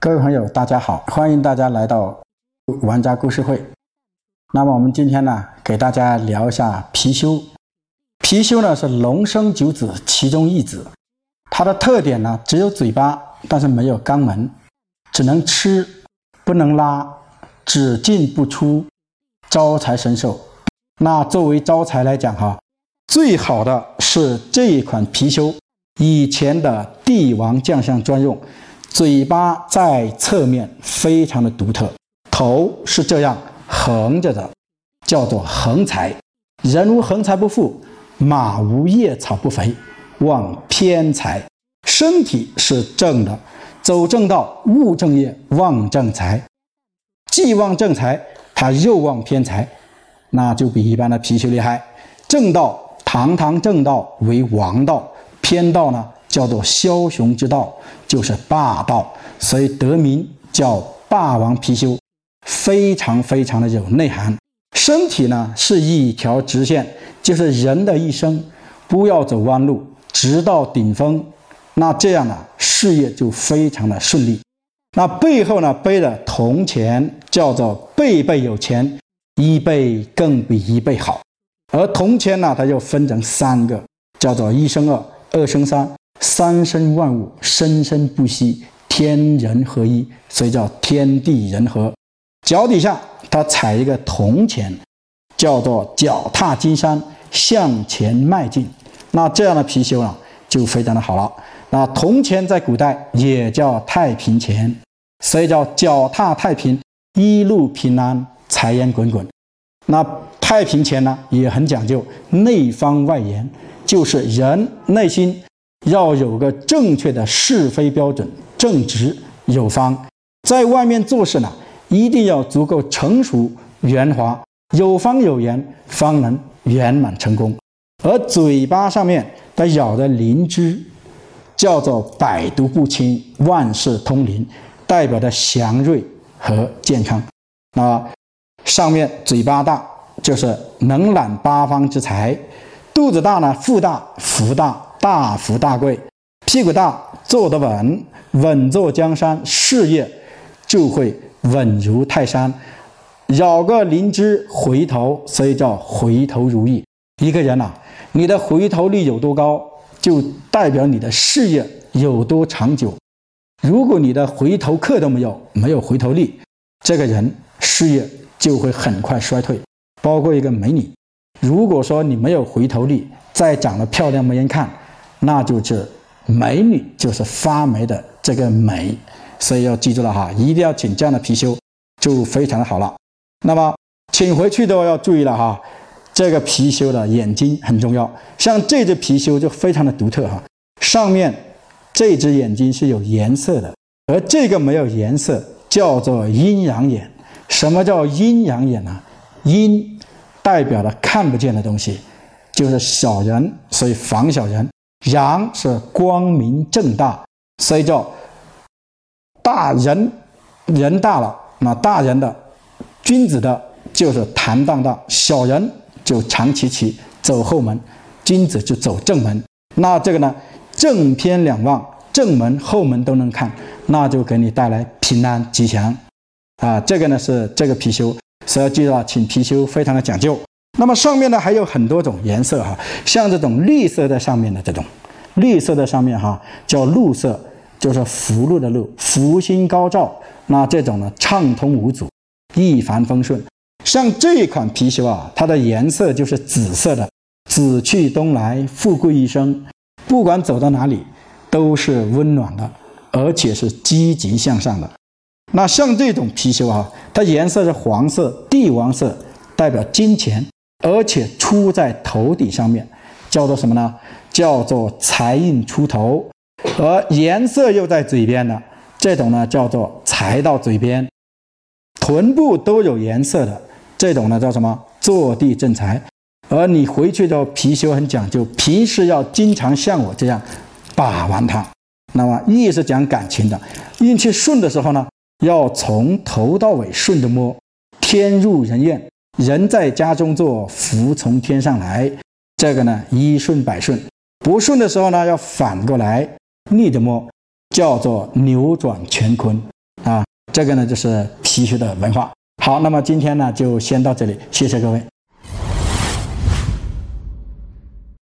各位朋友，大家好，欢迎大家来到玩家故事会。那么我们今天呢，给大家聊一下貔貅。貔貅呢是龙生九子其中一子，它的特点呢只有嘴巴，但是没有肛门，只能吃不能拉，只进不出，招财神兽。那作为招财来讲哈，最好的是这一款貔貅，以前的帝王将相专用。嘴巴在侧面非常的独特，头是这样横着的，叫做横财。人无横财不富，马无夜草不肥，望偏财。身体是正的，走正道，务正业，旺正财。既旺正财，他又旺偏财，那就比一般的貔貅厉害。正道，堂堂正道为王道，偏道呢？叫做枭雄之道，就是霸道，所以得名叫霸王貔貅，非常非常的有内涵。身体呢是一条直线，就是人的一生，不要走弯路，直到顶峰。那这样呢，事业就非常的顺利。那背后呢背的铜钱，叫做倍倍有钱，一倍更比一倍好。而铜钱呢，它又分成三个，叫做一生二，二生三。三生万物生生不息，天人合一，所以叫天地人和。脚底下他踩一个铜钱，叫做脚踏金山，向前迈进。那这样的貔貅啊，就非常的好了。那铜钱在古代也叫太平钱，所以叫脚踏太平，一路平安，财源滚滚。那太平钱呢，也很讲究内方外圆，就是人内心。要有个正确的是非标准，正直有方，在外面做事呢，一定要足够成熟圆滑，有方有圆，方能圆满成功。而嘴巴上面它咬的灵芝，叫做百毒不侵，万事通灵，代表的祥瑞和健康。那上面嘴巴大，就是能揽八方之财；肚子大呢，富大福大。大富大贵，屁股大，坐得稳，稳坐江山，事业就会稳如泰山。咬个灵芝回头，所以叫回头如意。一个人呐，你的回头率有多高，就代表你的事业有多长久。如果你的回头客都没有，没有回头率，这个人事业就会很快衰退。包括一个美女，如果说你没有回头率，再长得漂亮没人看。那就是美女，就是发霉的这个霉，所以要记住了哈，一定要请这样的貔貅，就非常的好了。那么请回去都要注意了哈，这个貔貅的眼睛很重要，像这只貔貅就非常的独特哈，上面这只眼睛是有颜色的，而这个没有颜色，叫做阴阳眼。什么叫阴阳眼呢？阴代表了看不见的东西，就是小人，所以防小人。阳是光明正大，所以叫大人，人大了，那大人的君子的就是坦荡荡，小人就长戚戚走后门，君子就走正门。那这个呢，正偏两旺，正门后门都能看，那就给你带来平安吉祥啊。这个呢是这个貔貅，所以要记住啊，请貔貅非常的讲究。那么上面呢还有很多种颜色哈，像这种绿色在上面的这种，绿色的上面哈叫禄色，就是福禄的禄，福星高照。那这种呢畅通无阻，一帆风顺。像这一款貔貅啊，它的颜色就是紫色的，紫去东来，富贵一生，不管走到哪里都是温暖的，而且是积极向上的。那像这种貔貅啊，它颜色是黄色，帝王色，代表金钱。而且出在头顶上面，叫做什么呢？叫做财运出头，而颜色又在嘴边的这种呢，叫做财到嘴边。臀部都有颜色的这种呢，叫什么？坐地正财。而你回去之后，貔貅很讲究，平时要经常像我这样把玩它。那么，一是讲感情的，运气顺的时候呢，要从头到尾顺着摸，天入人愿。人在家中坐，福从天上来。这个呢，一顺百顺；不顺的时候呢，要反过来逆着摸，叫做扭转乾坤。啊，这个呢就是貔貅的文化。好，那么今天呢就先到这里，谢谢各位。